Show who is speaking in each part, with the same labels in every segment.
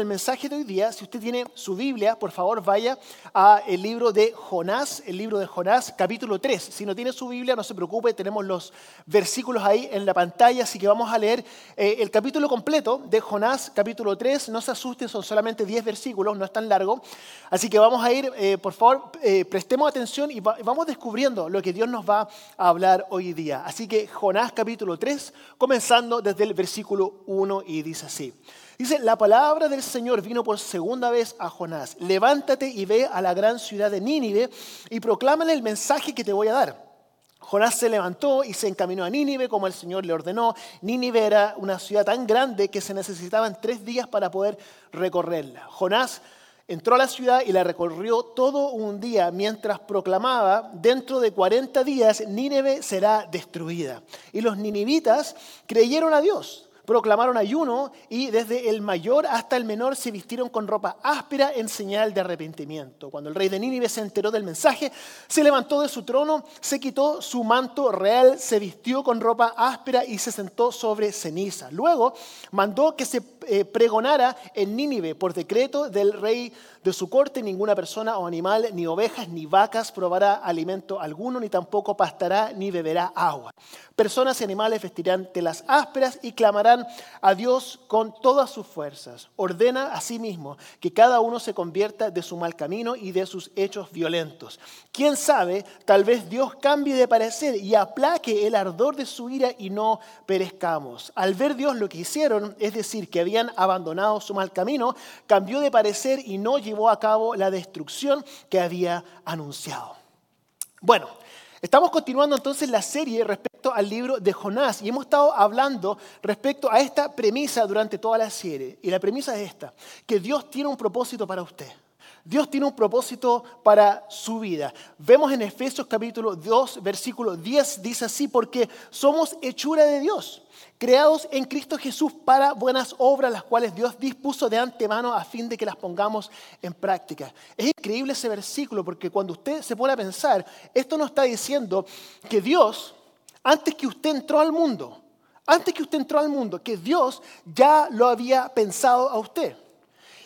Speaker 1: comenzar entonces con el mensaje de hoy día. Si usted tiene su Biblia, por favor vaya al libro de Jonás, el libro de Jonás, capítulo 3. Si no tiene su Biblia, no se preocupe, tenemos los versículos ahí en la pantalla, así que vamos a leer eh, el capítulo completo de Jonás, capítulo 3. No se asusten, son solamente 10 versículos, no es tan largo. Así que vamos a ir, eh, por favor, eh, prestemos atención y vamos descubriendo lo que Dios nos va a hablar hoy día. Así que Jonás, capítulo 3, comenzando desde el versículo 1 y dice así. Dice, la palabra del Señor vino por segunda vez a Jonás. Levántate y ve a la gran ciudad de Nínive y proclámale el mensaje que te voy a dar. Jonás se levantó y se encaminó a Nínive como el Señor le ordenó. Nínive era una ciudad tan grande que se necesitaban tres días para poder recorrerla. Jonás entró a la ciudad y la recorrió todo un día mientras proclamaba, dentro de 40 días Nínive será destruida. Y los ninivitas creyeron a Dios proclamaron ayuno y desde el mayor hasta el menor se vistieron con ropa áspera en señal de arrepentimiento. Cuando el rey de Nínive se enteró del mensaje, se levantó de su trono, se quitó su manto real, se vistió con ropa áspera y se sentó sobre ceniza. Luego mandó que se eh, pregonara en Nínive por decreto del rey de su corte, ninguna persona o animal, ni ovejas, ni vacas probará alimento alguno, ni tampoco pastará, ni beberá agua. Personas y animales vestirán telas ásperas y clamarán a Dios con todas sus fuerzas. Ordena a sí mismo que cada uno se convierta de su mal camino y de sus hechos violentos. Quién sabe, tal vez Dios cambie de parecer y aplaque el ardor de su ira y no perezcamos. Al ver Dios lo que hicieron, es decir, que habían abandonado su mal camino, cambió de parecer y no llevó a cabo la destrucción que había anunciado. Bueno, estamos continuando entonces la serie respecto al libro de Jonás y hemos estado hablando respecto a esta premisa durante toda la serie. Y la premisa es esta, que Dios tiene un propósito para usted. Dios tiene un propósito para su vida. Vemos en Efesios capítulo 2, versículo 10, dice así, porque somos hechura de Dios creados en Cristo Jesús para buenas obras, las cuales Dios dispuso de antemano a fin de que las pongamos en práctica. Es increíble ese versículo porque cuando usted se pone a pensar, esto nos está diciendo que Dios, antes que usted entró al mundo, antes que usted entró al mundo, que Dios ya lo había pensado a usted.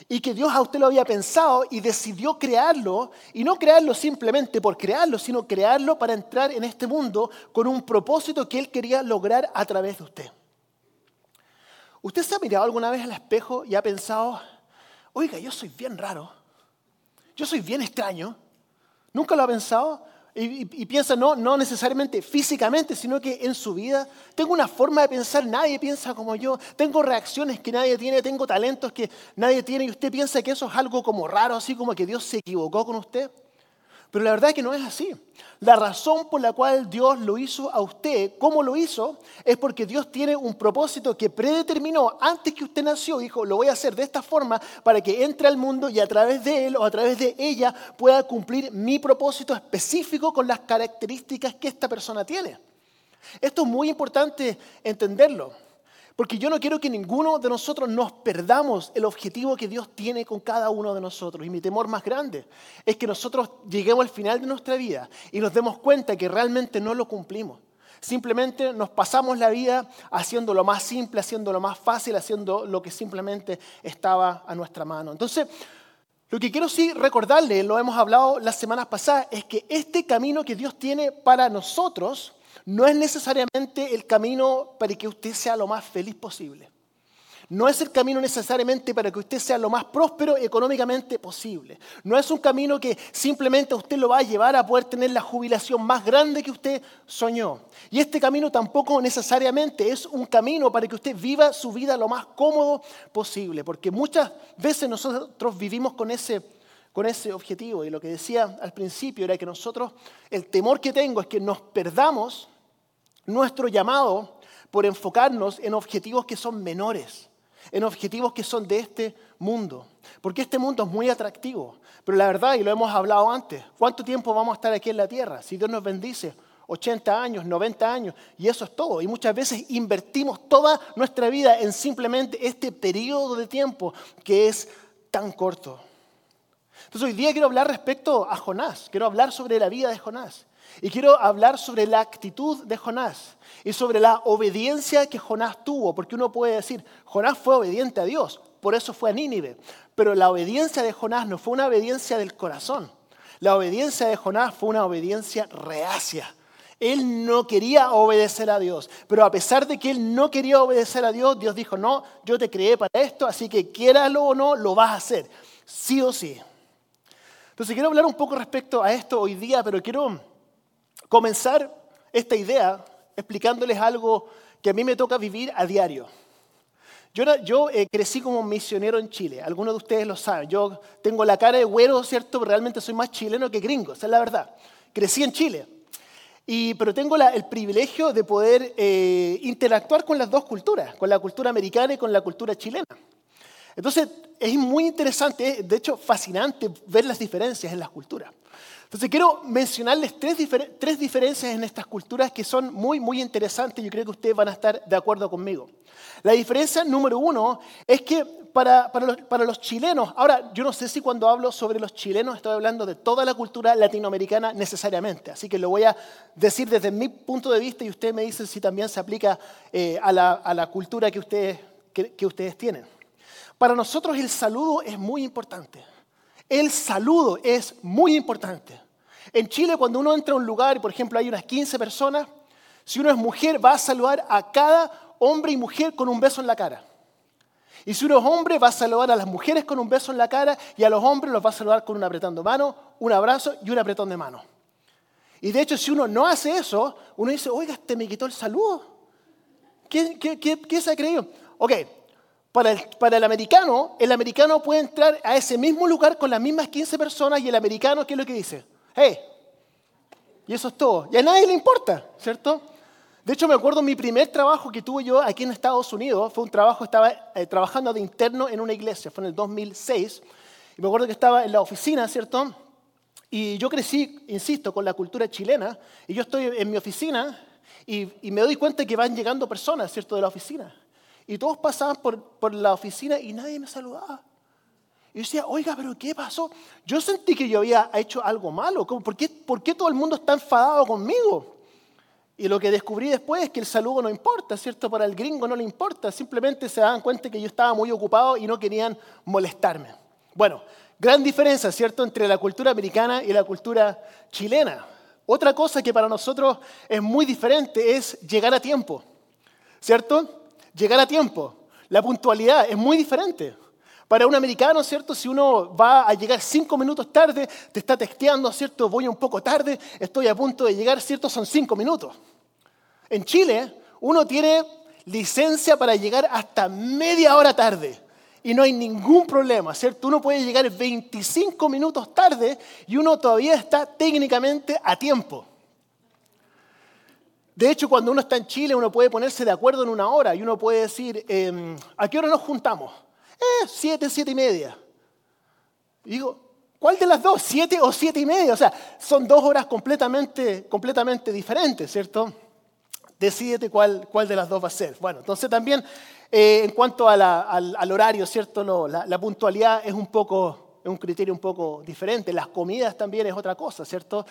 Speaker 1: Y que Dios a usted lo había pensado y decidió crearlo, y no crearlo simplemente por crearlo, sino crearlo para entrar en este mundo con un propósito que Él quería lograr a través de usted. ¿Usted se ha mirado alguna vez al espejo y ha pensado, oiga, yo soy bien raro, yo soy bien extraño? ¿Nunca lo ha pensado? Y, piensa, no, no necesariamente físicamente, sino que en su vida. Tengo una forma de pensar, nadie piensa como yo. Tengo reacciones que nadie tiene, tengo talentos que nadie tiene. Y usted piensa que eso es algo como raro, así como que Dios se equivocó con usted. Pero la verdad es que no es así. La razón por la cual Dios lo hizo a usted, cómo lo hizo, es porque Dios tiene un propósito que predeterminó antes que usted nació. Dijo, lo voy a hacer de esta forma para que entre al mundo y a través de él o a través de ella pueda cumplir mi propósito específico con las características que esta persona tiene. Esto es muy importante entenderlo. Porque yo no quiero que ninguno de nosotros nos perdamos el objetivo que Dios tiene con cada uno de nosotros. Y mi temor más grande es que nosotros lleguemos al final de nuestra vida y nos demos cuenta que realmente no lo cumplimos. Simplemente nos pasamos la vida haciendo lo más simple, haciendo lo más fácil, haciendo lo que simplemente estaba a nuestra mano. Entonces, lo que quiero sí recordarle, lo hemos hablado las semanas pasadas, es que este camino que Dios tiene para nosotros, no es necesariamente el camino para que usted sea lo más feliz posible. No es el camino necesariamente para que usted sea lo más próspero económicamente posible. No es un camino que simplemente usted lo va a llevar a poder tener la jubilación más grande que usted soñó. Y este camino tampoco necesariamente es un camino para que usted viva su vida lo más cómodo posible. Porque muchas veces nosotros vivimos con ese, con ese objetivo. Y lo que decía al principio era que nosotros, el temor que tengo es que nos perdamos nuestro llamado por enfocarnos en objetivos que son menores, en objetivos que son de este mundo. Porque este mundo es muy atractivo. Pero la verdad, y lo hemos hablado antes, ¿cuánto tiempo vamos a estar aquí en la tierra? Si Dios nos bendice, 80 años, 90 años, y eso es todo. Y muchas veces invertimos toda nuestra vida en simplemente este periodo de tiempo que es tan corto. Entonces hoy día quiero hablar respecto a Jonás, quiero hablar sobre la vida de Jonás. Y quiero hablar sobre la actitud de Jonás y sobre la obediencia que Jonás tuvo, porque uno puede decir, Jonás fue obediente a Dios, por eso fue a Nínive. Pero la obediencia de Jonás no fue una obediencia del corazón. La obediencia de Jonás fue una obediencia reacia. Él no quería obedecer a Dios, pero a pesar de que él no quería obedecer a Dios, Dios dijo, no, yo te creé para esto, así que quiéralo o no, lo vas a hacer, sí o sí. Entonces quiero hablar un poco respecto a esto hoy día, pero quiero comenzar esta idea explicándoles algo que a mí me toca vivir a diario. Yo, eh, crecí como misionero en Chile, algunos de ustedes lo saben. Yo tengo la cara de güero, ¿cierto? Pero realmente soy más chileno que gringo, esa es la verdad. Crecí en Chile. Y, pero tengo el privilegio de poder eh, interactuar con las dos culturas, con la cultura americana y con la cultura chilena. Entonces, es muy interesante, de hecho fascinante, ver las diferencias en las culturas. Entonces, quiero mencionarles tres, tres diferencias en estas culturas que son muy, muy interesantes y yo creo que ustedes van a estar de acuerdo conmigo. La diferencia número uno es que para, para, los, chilenos, ahora yo no sé si cuando hablo sobre los chilenos estoy hablando de toda la cultura latinoamericana necesariamente, así que lo voy a decir desde mi punto de vista y ustedes me dicen si también se aplica eh, a, la, a, la, cultura que ustedes, que ustedes tienen. Para nosotros el saludo es muy importante. El saludo es muy importante. En Chile, cuando uno entra a un lugar y, por ejemplo, hay unas 15 personas, si uno es mujer, va a saludar a cada hombre y mujer con un beso en la cara. Y si uno es hombre, va a saludar a las mujeres con un beso en la cara y a los hombres los va a saludar con un apretón de mano, un abrazo y un apretón de mano. Y de hecho, si uno no hace eso, uno dice, oiga, este me quitó el saludo. ¿Qué, se ha creído? Ok, para el, para el, americano, el americano puede entrar a ese mismo lugar con las mismas 15 personas y el americano, ¿qué es lo que dice? Hey, y eso es todo. Y a nadie le importa, ¿cierto? De hecho, me acuerdo mi primer trabajo que tuve yo aquí en Estados Unidos, fue un trabajo, estaba eh, trabajando de interno en una iglesia, fue en el 2006, y me acuerdo que estaba en la oficina, ¿cierto? Y yo crecí, insisto, con la cultura chilena, y yo estoy en mi oficina y, me doy cuenta que van llegando personas, ¿cierto?, de la oficina. Y todos pasaban por, por la oficina y nadie me saludaba. Y yo decía, oiga, pero ¿qué pasó? Yo sentí que yo había hecho algo malo. ¿Por qué, ¿Por qué todo el mundo está enfadado conmigo? Y lo que descubrí después es que el saludo no importa, ¿cierto? Para el gringo no le importa, simplemente se daban cuenta que yo estaba muy ocupado y no querían molestarme. Bueno, gran diferencia, ¿cierto?, entre la cultura americana y la cultura chilena. Otra cosa que para nosotros es muy diferente es llegar a tiempo, ¿cierto? Llegar a tiempo. La puntualidad es muy diferente. Para un americano, ¿cierto? Si uno va a llegar cinco minutos tarde, te está texteando, ¿cierto? Voy un poco tarde, estoy a punto de llegar, ¿cierto? Son cinco minutos. En Chile, uno tiene licencia para llegar hasta media hora tarde y no hay ningún problema, ¿cierto? Uno puede llegar 25 minutos tarde y uno todavía está técnicamente a tiempo. De hecho, cuando uno está en Chile, uno puede ponerse de acuerdo en una hora y uno puede decir, em, ¿a qué hora nos juntamos? Eh, siete, siete y media. Y digo, ¿cuál de las dos? ¿Siete o siete y media? O sea, son dos horas completamente, completamente diferentes, ¿cierto? Decídete cuál, cuál de las dos va a ser. Bueno, entonces también eh, en cuanto al, al, horario, ¿cierto? No, la, puntualidad es un poco, es un criterio un poco diferente. Las comidas también es otra cosa, ¿cierto?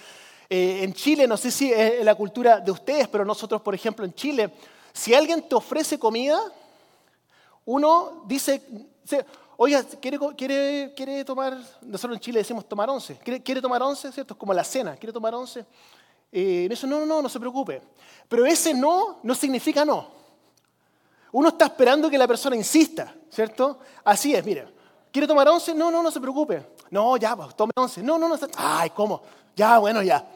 Speaker 1: Eh, en Chile, no sé si es la cultura de ustedes, pero nosotros, por ejemplo, en Chile, si alguien te ofrece comida, uno dice, oiga, ¿quiere, quiere, quiere tomar, nosotros en Chile decimos tomar once, ¿quiere, tomar once? ¿Cierto? Es como la cena, ¿quiere tomar once? Eh, eso, no, no, no, no se preocupe. Pero ese no no significa no. Uno está esperando que la persona insista, ¿cierto? Así es, mire. ¿Quiere tomar once? No, no, no se preocupe. No, ya, pues, tome once. No, no, no. Ay, ¿cómo? Ya, bueno, ya.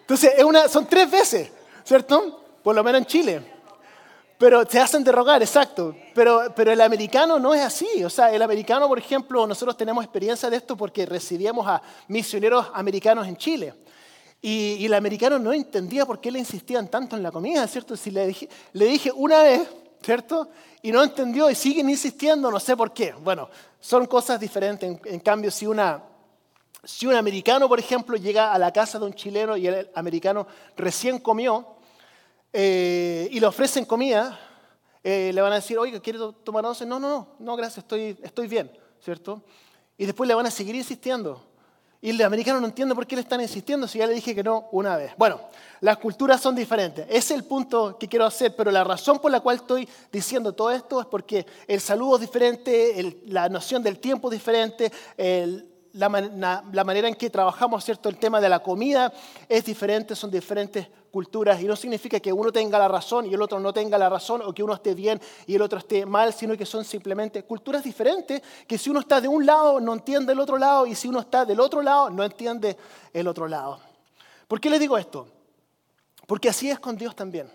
Speaker 1: Entonces, es una, son tres veces, ¿cierto? Por lo menos en Chile. Pero se hacen derrogar, exacto. Pero, pero el americano no es así. O sea, el americano, por ejemplo, nosotros tenemos experiencia de esto porque recibíamos a misioneros americanos en Chile. Y, y, el americano no entendía por qué le insistían tanto en la comida, ¿cierto? Si le dije, le dije una vez, ¿cierto? Y no entendió y siguen insistiendo, no sé por qué. Bueno, son cosas diferentes. En, en cambio, si, una, si un americano, por ejemplo, llega a la casa de un chileno y el americano recién comió, eh, y le ofrecen comida, eh, le van a decir, oiga, ¿quiere tomar once? No, no, no, no, gracias, estoy, estoy bien, ¿cierto? Y después le van a seguir insistiendo. Y el americano no entiende por qué le están insistiendo si ya le dije que no una vez. Bueno, las culturas son diferentes. Ese es el punto que quiero hacer, pero la razón por la cual estoy diciendo todo esto es porque el saludo es diferente, la noción del tiempo es diferente, la, manera en que trabajamos ¿cierto? el tema de la comida es diferente, son diferentes culturas y no significa que uno tenga la razón y el otro no tenga la razón o que uno esté bien y el otro esté mal, sino que son simplemente culturas diferentes que si uno está de un lado no entiende el otro lado y si uno está del otro lado no entiende el otro lado. ¿Por qué le digo esto? Porque así es con Dios también.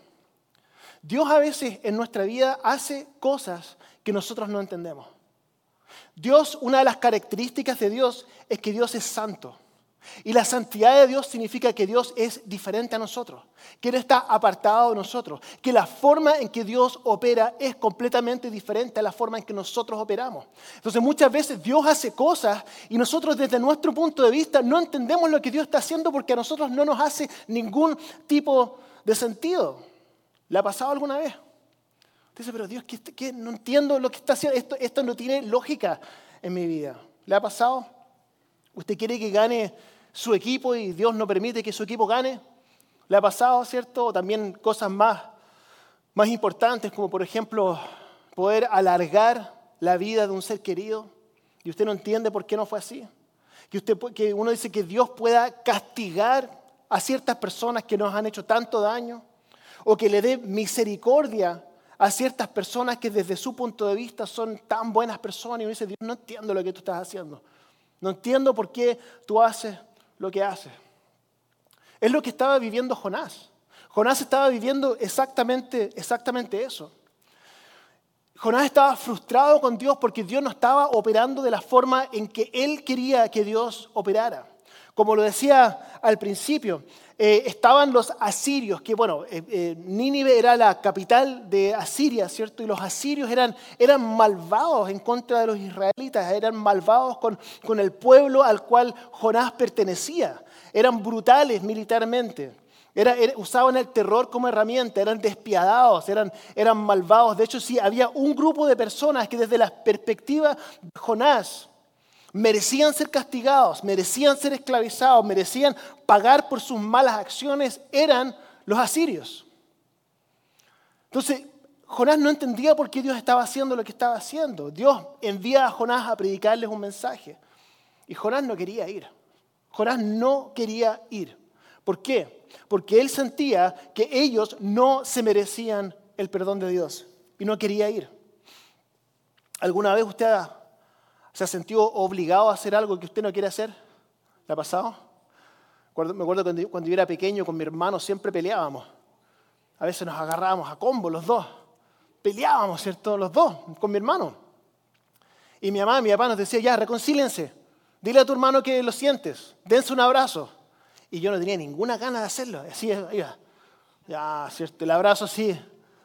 Speaker 1: Dios a veces en nuestra vida hace cosas que nosotros no entendemos. Dios, una de las características de Dios es que Dios es santo. Y la santidad de Dios significa que Dios es diferente a nosotros, que Él está apartado de nosotros, que la forma en que Dios opera es completamente diferente a la forma en que nosotros operamos. Entonces muchas veces Dios hace cosas y nosotros desde nuestro punto de vista no entendemos lo que Dios está haciendo porque a nosotros no nos hace ningún tipo de sentido. ¿Le ha pasado alguna vez? Dice, pero Dios, ¿qué, no entiendo lo que está haciendo. Esto, esto no tiene lógica en mi vida. ¿Le ha pasado? ¿Usted quiere que gane su equipo y Dios no permite que su equipo gane. Le ha pasado, ¿cierto? También cosas más, más importantes, como por ejemplo poder alargar la vida de un ser querido y usted no entiende por qué no fue así. Que, usted, que uno dice que Dios pueda castigar a ciertas personas que nos han hecho tanto daño o que le dé misericordia a ciertas personas que desde su punto de vista son tan buenas personas y uno dice, Dios, no entiendo lo que tú estás haciendo. No entiendo por qué tú haces lo que hace. Es lo que estaba viviendo Jonás. Jonás estaba viviendo exactamente, exactamente eso. Jonás estaba frustrado con Dios porque Dios no estaba operando de la forma en que él quería que Dios operara. Como lo decía al principio, eh, estaban los asirios, que bueno, eh, eh, Nínive era la capital de Asiria, ¿cierto? Y los asirios eran, malvados en contra de los israelitas, eran malvados con, con el pueblo al cual Jonás pertenecía, eran brutales militarmente. usaban el terror como herramienta, eran despiadados, eran, eran malvados. De hecho, sí, había un grupo de personas que desde la perspectiva de Jonás merecían ser castigados, merecían ser esclavizados, merecían pagar por sus malas acciones, eran los asirios. Entonces, Jonás no entendía por qué Dios estaba haciendo lo que estaba haciendo. Dios envía a Jonás a predicarles un mensaje. Y Jonás no quería ir. Jonás no quería ir. ¿Por qué? Porque él sentía que ellos no se merecían el perdón de Dios y no quería ir. ¿Alguna vez usted ha ¿Se ha sentido obligado a hacer algo que usted no quiere hacer? ¿Le ha pasado? Me acuerdo cuando yo era pequeño con mi hermano siempre peleábamos. A veces nos agarrábamos a combo los dos. Peleábamos, ¿cierto? Los dos, con mi hermano. Y mi mamá y mi papá nos decía, ya, reconcílense. Dile a tu hermano que lo sientes. Dense un abrazo. Y yo no tenía ninguna gana de hacerlo. Así iba. Ya, ¿cierto? El abrazo así,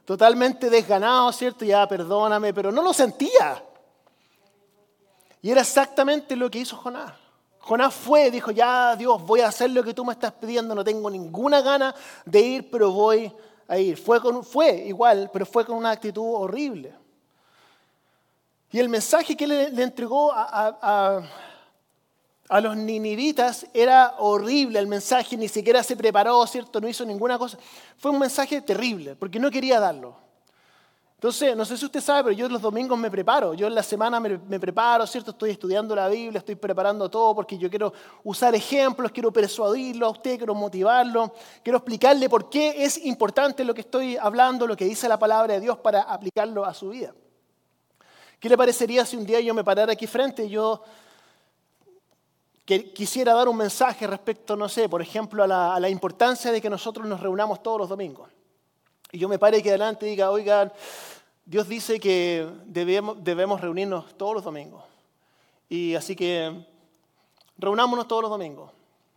Speaker 1: totalmente desganado, ¿cierto? Ya, perdóname, pero no lo sentía. Y era exactamente lo que hizo Jonás. Jonás fue, dijo, ya Dios, voy a hacer lo que tú me estás pidiendo, no tengo ninguna gana de ir, pero voy a ir. Fue, igual, pero fue con una actitud horrible. Y el mensaje que le, entregó a, a, a, los ninivitas era horrible, el mensaje ni siquiera se preparó, ¿cierto? No hizo ninguna cosa. Fue un mensaje terrible, porque no quería darlo. Entonces, no sé si usted sabe, pero yo los domingos me preparo, yo en la semana me, preparo, ¿cierto? Estoy estudiando la Biblia, estoy preparando todo porque yo quiero usar ejemplos, quiero persuadirlo a usted, quiero motivarlo, quiero explicarle por qué es importante lo que estoy hablando, lo que dice la palabra de Dios para aplicarlo a su vida. ¿Qué le parecería si un día yo me parara aquí frente y yo quisiera dar un mensaje respecto, no sé, por ejemplo, a la, importancia de que nosotros nos reunamos todos los domingos? Y yo me pare aquí adelante y diga, oigan, Dios dice que debemos, reunirnos todos los domingos. Y así que reunámonos todos los domingos.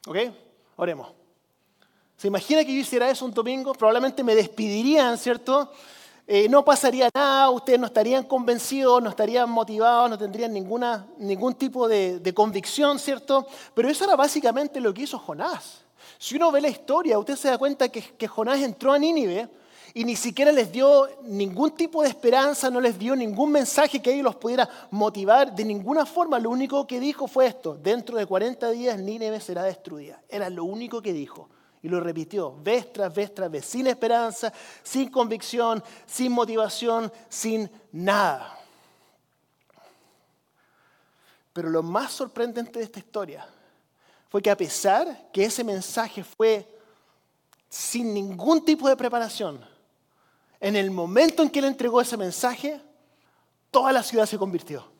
Speaker 1: ¿Ok? Oremos. ¿Se imagina que yo hiciera eso un domingo? Probablemente me despedirían, ¿cierto? Eh, no pasaría nada, ustedes no estarían convencidos, no estarían motivados, no tendrían ninguna, ningún tipo de, convicción, ¿cierto? Pero eso era básicamente lo que hizo Jonás. Si uno ve la historia, usted se da cuenta que, que Jonás entró a Nínive y ni siquiera les dio ningún tipo de esperanza, no les dio ningún mensaje que ellos los pudiera motivar de ninguna forma. Lo único que dijo fue esto, dentro de 40 días Nínive será destruida. Era lo único que dijo. Y lo repitió vez tras vez tras vez, sin esperanza, sin convicción, sin motivación, sin nada. Pero lo más sorprendente de esta historia fue que a pesar que ese mensaje fue sin ningún tipo de preparación, en el momento en que él entregó ese mensaje, toda la ciudad se convirtió.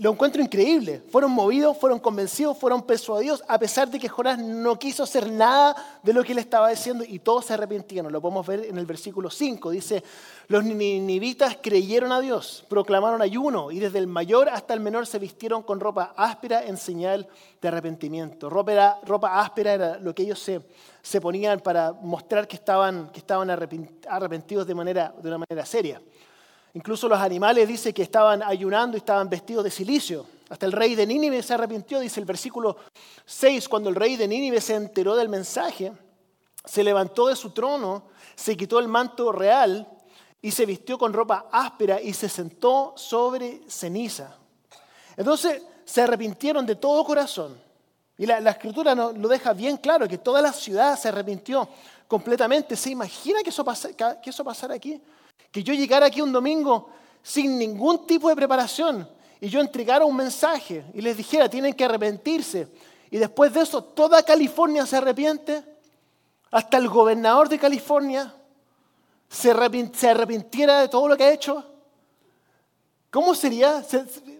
Speaker 1: Lo encuentro increíble. Fueron movidos, fueron convencidos, fueron persuadidos, a pesar de que Jonás no quiso hacer nada de lo que él estaba diciendo y todos se arrepintieron. Lo podemos ver en el versículo 5. Dice, los ninivitas creyeron a Dios, proclamaron ayuno y desde el mayor hasta el menor se vistieron con ropa áspera en señal de arrepentimiento. Ropa, áspera era lo que ellos se, ponían para mostrar que estaban, arrepentidos de, de una manera seria. Incluso los animales dice que estaban ayunando y estaban vestidos de silicio. Hasta el rey de Nínive se arrepintió, dice el versículo 6, cuando el rey de Nínive se enteró del mensaje, se levantó de su trono, se quitó el manto real y se vistió con ropa áspera y se sentó sobre ceniza. Entonces se arrepintieron de todo corazón. Y la, escritura lo deja bien claro, que toda la ciudad se arrepintió completamente. ¿Se imagina que eso, que eso pasara aquí? Que yo llegara aquí un domingo sin ningún tipo de preparación y yo entregara un mensaje y les dijera, tienen que arrepentirse. Y después de eso, toda California se arrepiente, hasta el gobernador de California se, arrepintiera de todo lo que ha hecho. ¿Cómo sería?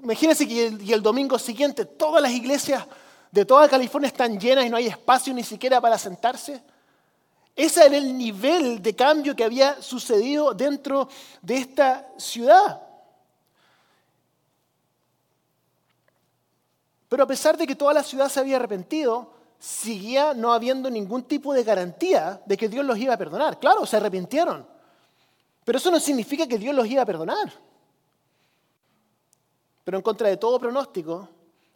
Speaker 1: Imagínense que el, el domingo siguiente todas las iglesias de toda California están llenas y no hay espacio ni siquiera para sentarse. Ese era el nivel de cambio que había sucedido dentro de esta ciudad. Pero a pesar de que toda la ciudad se había arrepentido, seguía no habiendo ningún tipo de garantía de que Dios los iba a perdonar. Claro, se arrepintieron. Pero eso no significa que Dios los iba a perdonar. Pero en contra de todo pronóstico,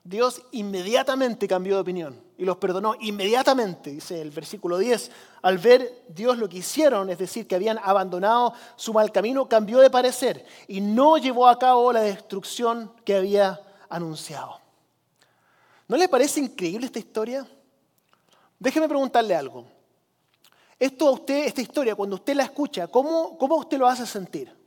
Speaker 1: Dios inmediatamente cambió de opinión y los perdonó inmediatamente, dice el versículo 10. Al ver Dios lo que hicieron, es decir, que habían abandonado su mal camino, cambió de parecer y no llevó a cabo la destrucción que había anunciado. ¿No le parece increíble esta historia? Déjeme preguntarle algo. Esto a usted, esta historia, cuando usted la escucha, ¿cómo, cómo usted lo hace sentir?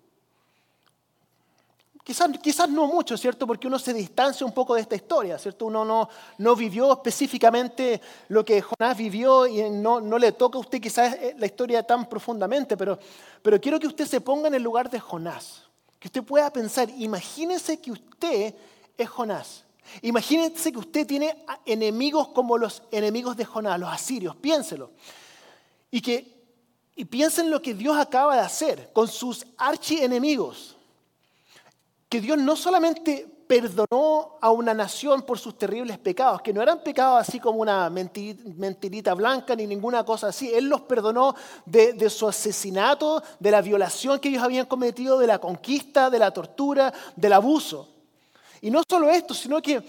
Speaker 1: Quizás, no mucho, ¿cierto? Porque uno se distancia un poco de esta historia, ¿cierto? Uno no, no vivió específicamente lo que Jonás vivió y no, no, le toca a usted quizás eh, la historia tan profundamente, pero, pero quiero que usted se ponga en el lugar de Jonás. Que usted pueda pensar, imagínese que usted es Jonás. Imagínese que usted tiene enemigos como los enemigos de Jonás, los asirios, piénselo. Y, que, y piensen lo que Dios acaba de hacer con sus archienemigos que Dios no solamente perdonó a una nación por sus terribles pecados, que no eran pecados así como una mentirita blanca ni ninguna cosa así. Él los perdonó de, su asesinato, de la violación que ellos habían cometido, de la conquista, de la tortura, del abuso. Y no solo esto, sino que,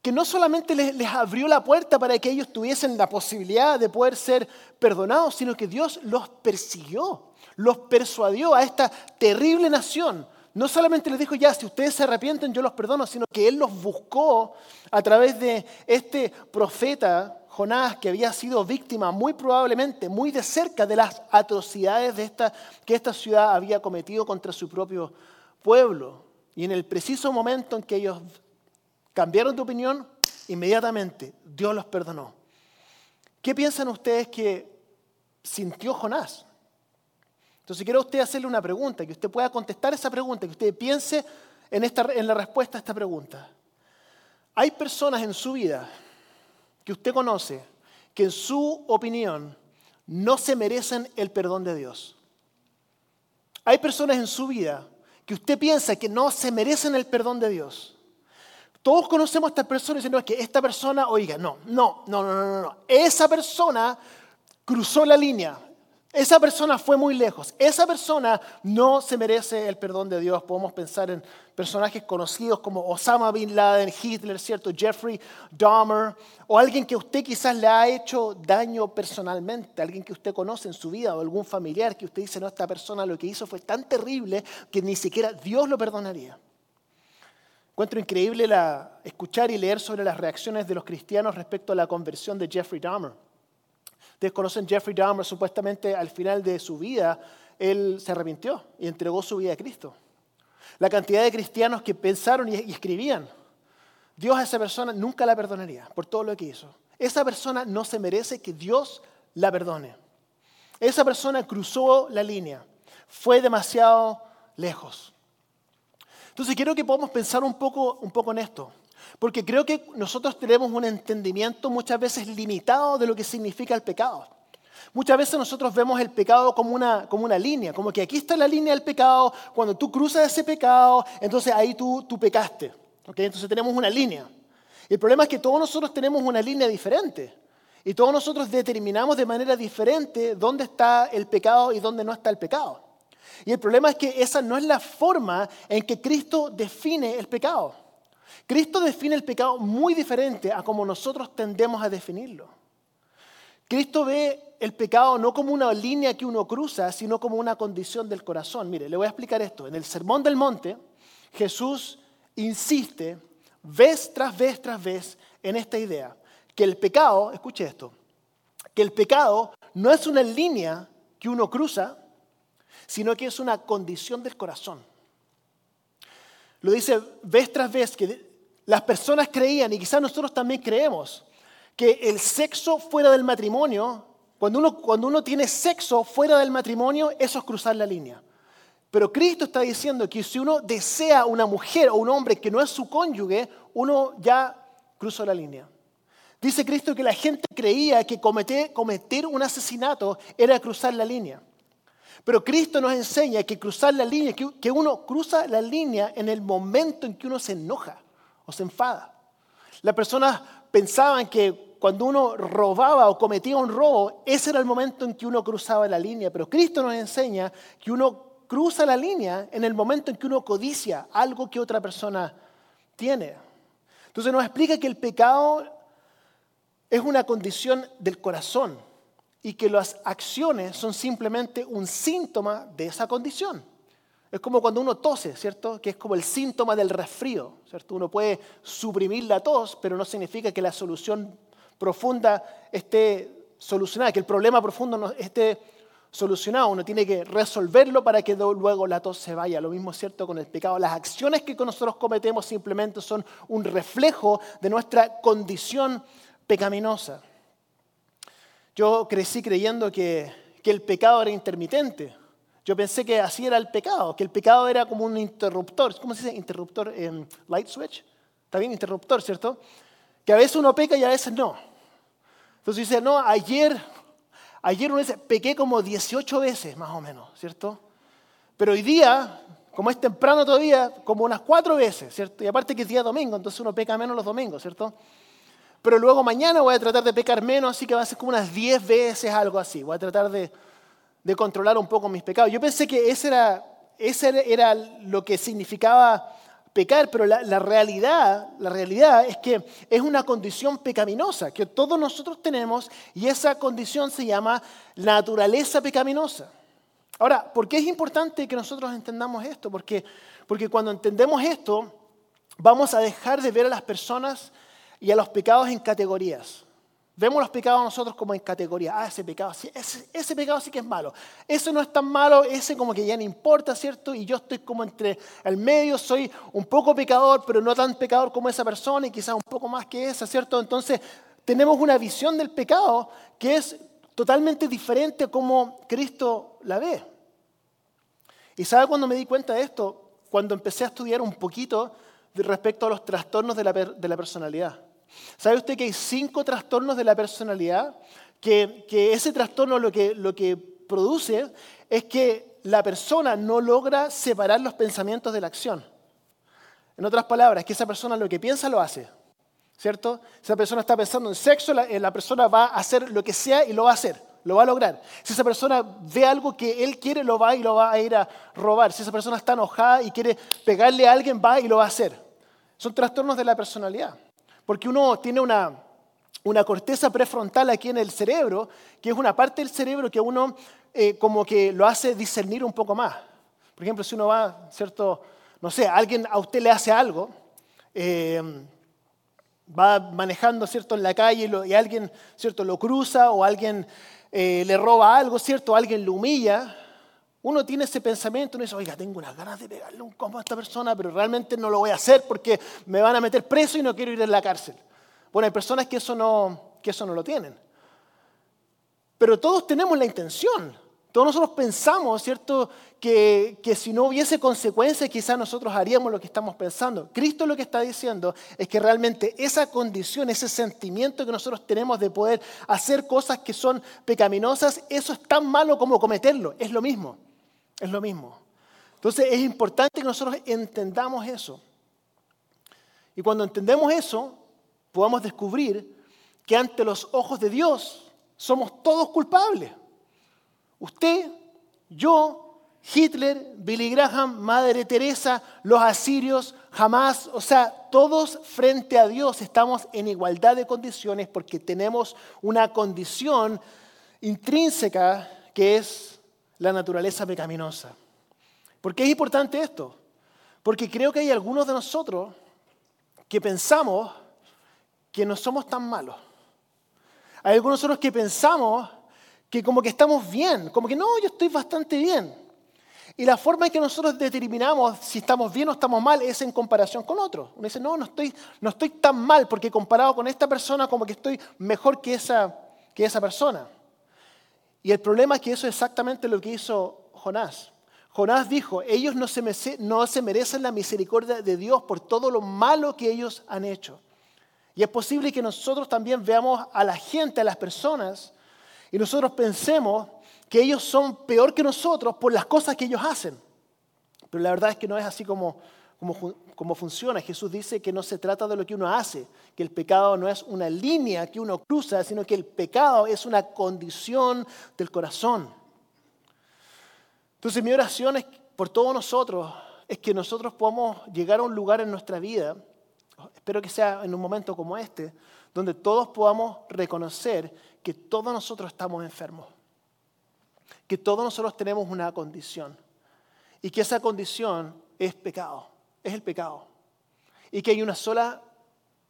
Speaker 1: que no solamente les, les abrió la puerta para que ellos tuviesen la posibilidad de poder ser perdonados, sino que Dios los persiguió, los persuadió a esta terrible nación no solamente les dijo, ya, si ustedes se arrepienten, yo los perdono, sino que Él los buscó a través de este profeta Jonás, que había sido víctima muy probablemente, muy de cerca de las atrocidades de esta, que esta ciudad había cometido contra su propio pueblo. Y en el preciso momento en que ellos cambiaron de opinión, inmediatamente Dios los perdonó. ¿Qué piensan ustedes que sintió Jonás? Entonces quiero a usted hacerle una pregunta, que usted pueda contestar esa pregunta, que usted piense en, esta, la respuesta a esta pregunta. Hay personas en su vida que usted conoce que en su opinión no se merecen el perdón de Dios. Hay personas en su vida que usted piensa que no se merecen el perdón de Dios. Todos conocemos a estas personas diciendo que esta persona, oiga, no, no, no, no, no, no. Esa persona cruzó la línea, Esa persona fue muy lejos. Esa persona no se merece el perdón de Dios. Podemos pensar en personajes conocidos como Osama Bin Laden, Hitler, ¿cierto? Jeffrey Dahmer, o alguien que usted quizás le ha hecho daño personalmente, alguien que usted conoce en su vida o algún familiar que usted dice, no, esta persona lo que hizo fue tan terrible que ni siquiera Dios lo perdonaría. Encuentro increíble la, escuchar y leer sobre las reacciones de los cristianos respecto a la conversión de Jeffrey Dahmer. Ustedes conocen Jeffrey Dahmer, supuestamente al final de su vida, él se arrepintió y entregó su vida a Cristo. La cantidad de cristianos que pensaron y escribían, Dios a esa persona nunca la perdonaría por todo lo que hizo. Esa persona no se merece que Dios la perdone. Esa persona cruzó la línea, fue demasiado lejos. Entonces quiero que podamos pensar un poco, un poco en esto. Porque creo que nosotros tenemos un entendimiento muchas veces limitado de lo que significa el pecado. Muchas veces nosotros vemos el pecado como una, como una línea, como que aquí está la línea del pecado, cuando tú cruzas ese pecado, entonces ahí tú, tú pecaste. Entonces tenemos una línea. El problema es que todos nosotros tenemos una línea diferente. Y todos nosotros determinamos de manera diferente dónde está el pecado y dónde no está el pecado. Y el problema es que esa no es la forma en que Cristo define el pecado. Cristo define el pecado muy diferente a como nosotros tendemos a definirlo. Cristo ve el pecado no como una línea que uno cruza, sino como una condición del corazón. Mire, le voy a explicar esto. En el Sermón del Monte, Jesús insiste vez tras vez tras vez en esta idea, que el pecado, escuche esto, que el pecado no es una línea que uno cruza, sino que es una condición del corazón. Lo dice vez tras vez que las personas creían, y quizás nosotros también creemos, que el sexo fuera del matrimonio, cuando uno, cuando uno tiene sexo fuera del matrimonio, eso es cruzar la línea. Pero Cristo está diciendo que si uno desea una mujer o un hombre que no es su cónyuge, uno ya cruzó la línea. Dice Cristo que la gente creía que cometer, cometer un asesinato era cruzar la línea. Pero Cristo nos enseña que cruzar la línea, que uno cruza la línea en el momento en que uno se enoja se enfada. Las personas pensaban que cuando uno robaba o cometía un robo, ese era el momento en que uno cruzaba la línea. Pero Cristo nos enseña que uno cruza la línea en el momento en que uno codicia algo que otra persona tiene. Entonces nos explica que el pecado es una condición del corazón y que las acciones son simplemente un síntoma de esa condición. Es como cuando uno tose, ¿cierto? Que es como el síntoma del resfrío, ¿cierto? Uno puede suprimir la tos, pero no significa que la solución profunda esté solucionada, que el problema profundo esté solucionado. Uno tiene que resolverlo para que luego la tos se vaya. Lo mismo es cierto con el pecado. Las acciones que nosotros cometemos simplemente son un reflejo de nuestra condición pecaminosa. Yo crecí creyendo que, que el pecado era intermitente. Yo pensé que así era el pecado, que el pecado era como un interruptor. ¿Cómo se dice interruptor? en light switch. Está bien, interruptor, ¿cierto? Que a veces uno peca y a veces no. Entonces dice, no, ayer, ayer uno dice, pequé como 18 veces más o menos, ¿cierto? Pero hoy día, como es temprano todavía, como unas cuatro veces, ¿cierto? Y aparte que es día domingo, entonces uno peca menos los domingos, ¿cierto? Pero luego mañana voy a tratar de pecar menos, así que va a ser como unas 10 veces, algo así. Voy a tratar de de controlar un poco mis pecados. Yo pensé que ese era, ese era lo que significaba pecar, pero la, la, realidad, la realidad es que es una condición pecaminosa que todos nosotros tenemos y esa condición se llama naturaleza pecaminosa. Ahora, ¿por qué es importante que nosotros entendamos esto? Porque, porque cuando entendemos esto, vamos a dejar de ver a las personas y a los pecados en categorías. Vemos los pecados nosotros como en categoría. Ah, ese pecado, sí, ese, pecado sí que es malo. Ese no es tan malo, ese como que ya no importa, ¿cierto? Y yo estoy como entre el medio, soy un poco pecador, pero no tan pecador como esa persona y quizás un poco más que esa, ¿cierto? Entonces tenemos una visión del pecado que es totalmente diferente a como Cristo la ve. ¿Y sabe cuando me di cuenta de esto? Cuando empecé a estudiar un poquito respecto a los trastornos de la, de la personalidad. ¿Sabe usted que hay cinco trastornos de la personalidad? Que, ese trastorno lo que, lo que produce es que la persona no logra separar los pensamientos de la acción. En otras palabras, que esa persona lo que piensa lo hace. ¿cierto? Si esa persona está pensando en sexo, la, eh, la persona va a hacer lo que sea y lo va a hacer, lo va a lograr. Si esa persona ve algo que él quiere, lo va y lo va a ir a robar. Si esa persona está enojada y quiere pegarle a alguien, va y lo va a hacer. Son trastornos de la personalidad. Porque uno tiene una, una corteza prefrontal aquí en el cerebro, que es una parte del cerebro que uno eh, como que lo hace discernir un poco más. Por ejemplo, si uno va, ¿cierto? No sé, alguien a usted le hace algo, eh, va manejando, ¿cierto? En la calle y, alguien, ¿cierto? Lo cruza o alguien eh, le roba algo, ¿cierto? Alguien lo humilla. Uno tiene ese pensamiento, uno dice, oiga, tengo unas ganas de pegarle un combo a esta persona, pero realmente no lo voy a hacer porque me van a meter preso y no quiero ir a la cárcel. Bueno, hay personas que eso no, que eso no lo tienen. Pero todos tenemos la intención. Todos nosotros pensamos, ¿cierto?, que, que, si no hubiese consecuencias, quizás nosotros haríamos lo que estamos pensando. Cristo lo que está diciendo es que realmente esa condición, ese sentimiento que nosotros tenemos de poder hacer cosas que son pecaminosas, eso es tan malo como cometerlo. Es lo mismo. Es lo mismo. Entonces es importante que nosotros entendamos eso. Y cuando entendemos eso, podamos descubrir que ante los ojos de Dios somos todos culpables. Usted, yo, Hitler, Billy Graham, Madre Teresa, los asirios, jamás, o sea, todos frente a Dios estamos en igualdad de condiciones porque tenemos una condición intrínseca que es la naturaleza pecaminosa. ¿Por qué es importante esto? Porque creo que hay algunos de nosotros que pensamos que no somos tan malos. Hay algunos de nosotros que pensamos que como que estamos bien, como que no, yo estoy bastante bien. Y la forma en que nosotros determinamos si estamos bien o estamos mal es en comparación con otros. Uno dice, no, no estoy, no estoy tan mal porque comparado con esta persona como que estoy mejor que esa, que esa persona. Y el problema es que eso es exactamente lo que hizo Jonás. Jonás dijo, ellos no se, no se merecen la misericordia de Dios por todo lo malo que ellos han hecho. Y es posible que nosotros también veamos a la gente, a las personas, y nosotros pensemos que ellos son peor que nosotros por las cosas que ellos hacen. Pero la verdad es que no es así como, como, como, funciona. Jesús dice que no se trata de lo que uno hace, que el pecado no es una línea que uno cruza, sino que el pecado es una condición del corazón. Entonces mi oración es por todos nosotros es que nosotros podamos llegar a un lugar en nuestra vida, espero que sea en un momento como este, donde todos podamos reconocer que todos nosotros estamos enfermos, que todos nosotros tenemos una condición y que esa condición es pecado, es el pecado. Y que hay una sola,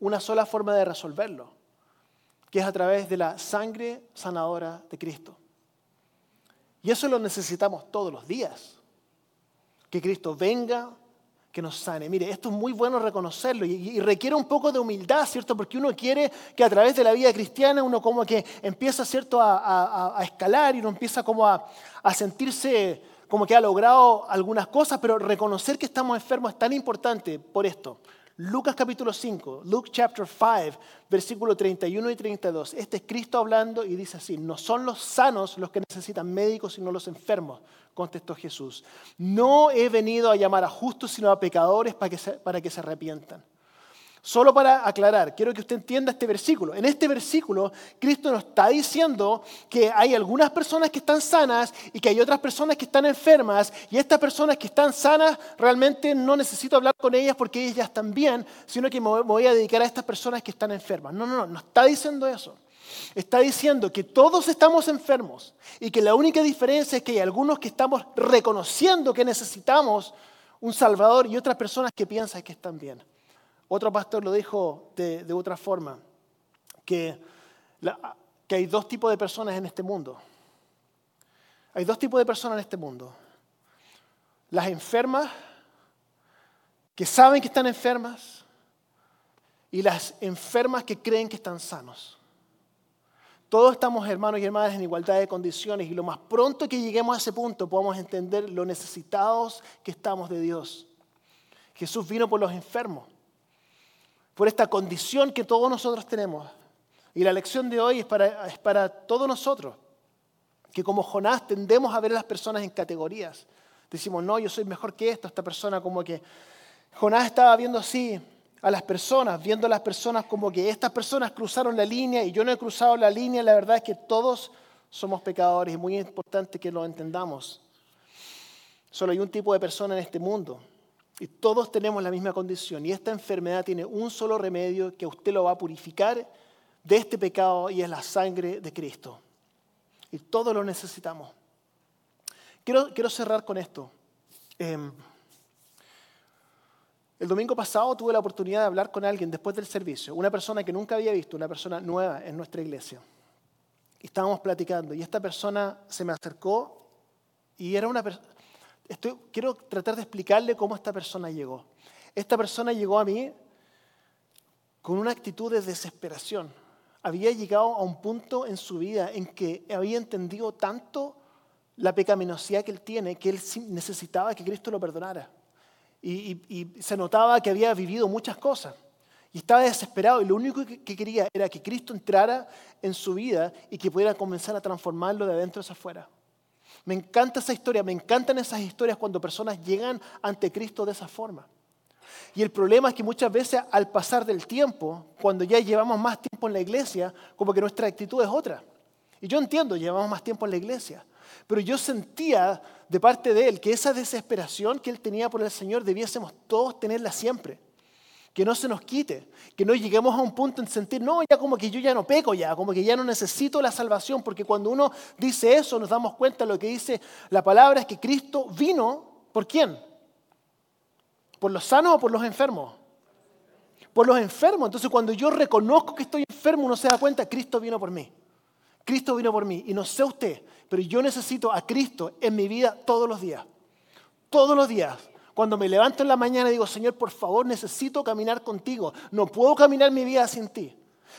Speaker 1: una sola forma de resolverlo, que es a través de la sangre sanadora de Cristo. Y eso lo necesitamos todos los días. Que Cristo venga, que nos sane. Mire, esto es muy bueno reconocerlo y, requiere un poco de humildad, ¿cierto? Porque uno quiere que a través de la vida cristiana uno como que empieza, ¿cierto?, a, escalar y uno empieza como a, a sentirse como que ha logrado algunas cosas, pero reconocer que estamos enfermos es tan importante por esto. Lucas capítulo 5, Luke chapter 5, versículo 31 y 32. Este es Cristo hablando y dice así, no son los sanos los que necesitan médicos, sino los enfermos, contestó Jesús. No he venido a llamar a justos, sino a pecadores para que para que se arrepientan. Solo para aclarar, quiero que usted entienda este versículo. En este versículo, Cristo nos está diciendo que hay algunas personas que están sanas y que hay otras personas que están enfermas. Y estas personas que están sanas, realmente no necesito hablar con ellas porque ellas están bien, sino que me voy a dedicar a estas personas que están enfermas. No, no, no, no está diciendo eso. Está diciendo que todos estamos enfermos y que la única diferencia es que hay algunos que estamos reconociendo que necesitamos un Salvador y otras personas que piensan que están bien. Otro pastor lo dijo de, otra forma, que, que hay dos tipos de personas en este mundo. Hay dos tipos de personas en este mundo. Las enfermas, que saben que están enfermas, y las enfermas que creen que están sanos. Todos estamos hermanos y hermanas en igualdad de condiciones y lo más pronto que lleguemos a ese punto podamos entender lo necesitados que estamos de Dios. Jesús vino por los enfermos por esta condición que todos nosotros tenemos. Y la lección de hoy es para, todos nosotros, que como Jonás tendemos a ver a las personas en categorías. Decimos, no, yo soy mejor que esto, esta persona como que... Jonás estaba viendo así a las personas, viendo a las personas como que estas personas cruzaron la línea y yo no he cruzado la línea, la verdad es que todos somos pecadores y muy importante que lo entendamos. Solo hay un tipo de persona en este mundo y todos tenemos la misma condición y esta enfermedad tiene un solo remedio que usted lo va a purificar de este pecado y es la sangre de Cristo. Y todos lo necesitamos. Quiero, quiero cerrar con esto. Em, el domingo pasado tuve la oportunidad de hablar con alguien después del servicio, una persona que nunca había visto, una persona nueva en nuestra iglesia. Estábamos platicando y esta persona se me acercó y era una persona... Quiero tratar de explicarle cómo esta persona llegó. Esta persona llegó a mí con una actitud de desesperación. Había llegado a un punto en su vida en que había entendido tanto la pecaminosidad que él tiene que él necesitaba que Cristo lo perdonara y, se notaba que había vivido muchas cosas. Y estaba desesperado y lo único que, quería era que Cristo entrara en su vida y que pudiera comenzar a transformarlo de adentro hacia afuera. Me encanta esa historia, me encantan esas historias cuando personas llegan ante Cristo de esa forma. Y el problema es que muchas veces al pasar del tiempo, cuando ya llevamos más tiempo en la iglesia, como que nuestra actitud es otra. Y yo entiendo, llevamos más tiempo en la iglesia, pero yo sentía de parte de él que esa desesperación que él tenía por el Señor debiésemos todos tenerla siempre. Que no se nos quite, que no lleguemos a un punto en sentir, no, ya como que yo ya no peco ya, como que ya no necesito la salvación, porque cuando uno dice eso nos damos cuenta lo que dice la palabra es que Cristo vino, ¿por quién? ¿Por los sanos o por los enfermos? Por los enfermos. Entonces cuando yo reconozco que estoy enfermo, uno se da cuenta, Cristo vino por mí. Cristo vino por mí. Y no sé usted, pero yo necesito a Cristo en mi vida todos los días. Todos los días. Cuando me levanto en la mañana digo, Señor, por favor, necesito caminar contigo. No puedo caminar mi vida sin ti.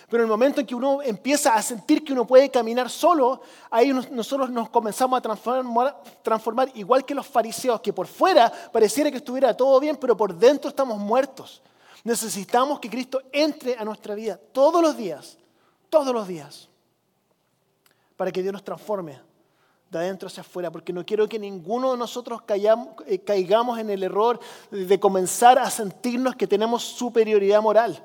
Speaker 1: Pero en el momento en que uno empieza a sentir que uno puede caminar solo, ahí nosotros nos comenzamos a transformar, transformar, igual que los fariseos, que por fuera pareciera que estuviera todo bien, pero por dentro estamos muertos. Necesitamos que Cristo entre a nuestra vida todos los días, todos los días para que Dios nos transforme de adentro hacia afuera, porque no quiero que ninguno de nosotros eh, caigamos en el error de comenzar a sentirnos que tenemos superioridad moral.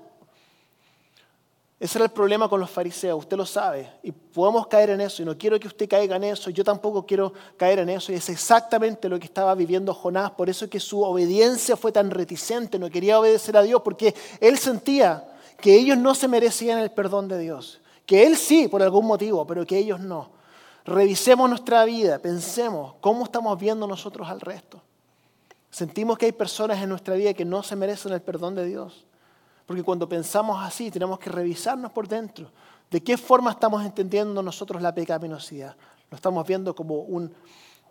Speaker 1: Ese era el problema con los fariseos, usted lo sabe, y podemos caer en eso, y no quiero que usted caiga en eso, yo tampoco quiero caer en eso, y es exactamente lo que estaba viviendo Jonás, por eso es que su obediencia fue tan reticente, no quería obedecer a Dios, porque él sentía que ellos no se merecían el perdón de Dios. Que Él sí, por algún motivo, pero que ellos no. Revisemos nuestra vida, pensemos cómo estamos viendo nosotros al resto. Sentimos que hay personas en nuestra vida que no se merecen el perdón de Dios. Porque cuando pensamos así, tenemos que revisarnos por dentro. ¿De qué forma estamos entendiendo nosotros la pecaminosidad? ¿Lo estamos viendo como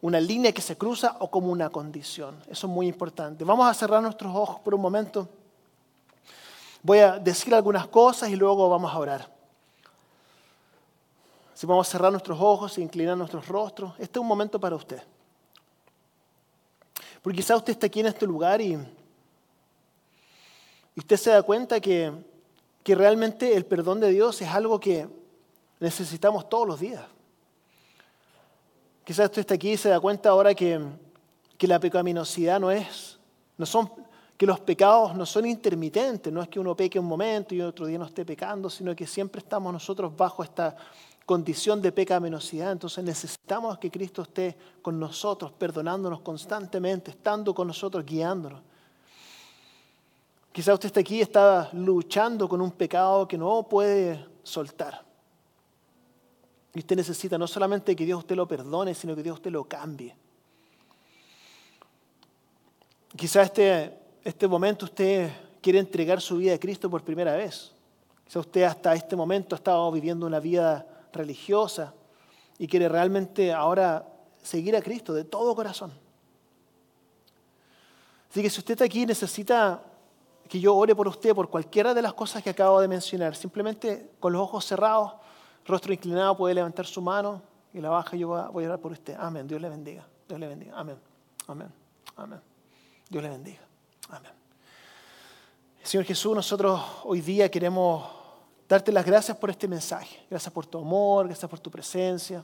Speaker 1: una línea que se cruza o como una condición? Eso es muy importante. Vamos a cerrar nuestros ojos por un momento. Voy a decir algunas cosas y luego vamos a orar. Si vamos a cerrar nuestros ojos e inclinar nuestros rostros, este es un momento para usted. Porque quizá usted está aquí en este lugar y, usted se da cuenta que, que realmente el perdón de Dios es algo que necesitamos todos los días. Quizás usted está aquí y se da cuenta ahora que, que la pecaminosidad no es, no son, que los pecados no son intermitentes, no es que uno peque un momento y otro día no esté pecando, sino que siempre estamos nosotros bajo esta condición de pecaminosidad. Entonces necesitamos que Cristo esté con nosotros, perdonándonos constantemente, estando con nosotros, guiándonos. Quizá usted está aquí está luchando con un pecado que no puede soltar. Y usted necesita no solamente que Dios usted lo perdone, sino que Dios usted lo cambie. Quizá este, este momento usted quiere entregar su vida a Cristo por primera vez. Quizá usted hasta este momento ha estado viviendo una vida religiosa y quiere realmente ahora seguir a Cristo de todo corazón. Así que si usted está aquí y necesita que yo ore por usted por cualquiera de las cosas que acabo de mencionar, simplemente con los ojos cerrados, rostro inclinado, puede levantar su mano y la baja yo voy a orar por usted. Amén. Dios le bendiga. Dios le bendiga. Amén. Amén. Amén. Dios le bendiga. Amén. Señor Jesús, nosotros hoy día queremos darte las gracias por este mensaje. Gracias por tu amor, gracias por tu presencia.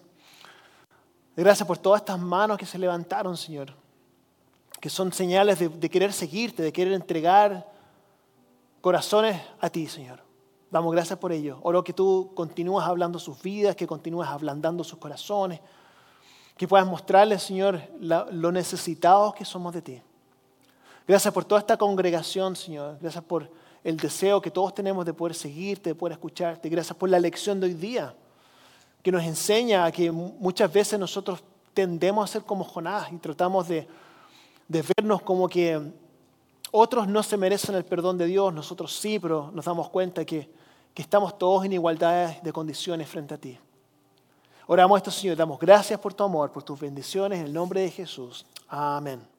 Speaker 1: Gracias por todas estas manos que se levantaron, Señor, que son señales de, querer seguirte, de querer entregar corazones a ti, Señor. Damos gracias por ello. Oro que tú continúas hablando sus vidas, que continúas ablandando sus corazones, que puedas mostrarles, Señor, lo necesitados que somos de ti. Gracias por toda esta congregación, Señor. Gracias por el deseo que todos tenemos de poder seguirte, de poder escucharte. Gracias por la lección de hoy día, que nos enseña a que muchas veces nosotros tendemos a ser como Jonás y tratamos de, vernos como que otros no se merecen el perdón de Dios, nosotros sí, pero nos damos cuenta que, que estamos todos en igualdad de condiciones frente a ti. Oramos esto, Señor, damos gracias por tu amor, por tus bendiciones, en el nombre de Jesús. Amén.